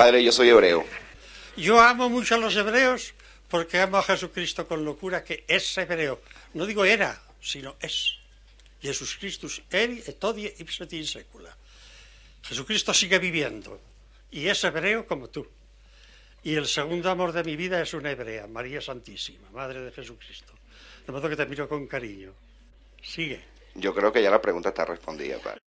Padre, yo soy hebreo. Yo amo mucho a los hebreos porque amo a Jesucristo con locura, que es hebreo. No digo era, sino es. Jesús Christus eri et odie ipset in secula. Jesucristo sigue viviendo y es hebreo como tú. Y el segundo amor de mi vida es una hebrea, María Santísima, Madre de Jesucristo. De modo que te miro con cariño. Sigue. Yo creo que ya la pregunta está respondida, padre.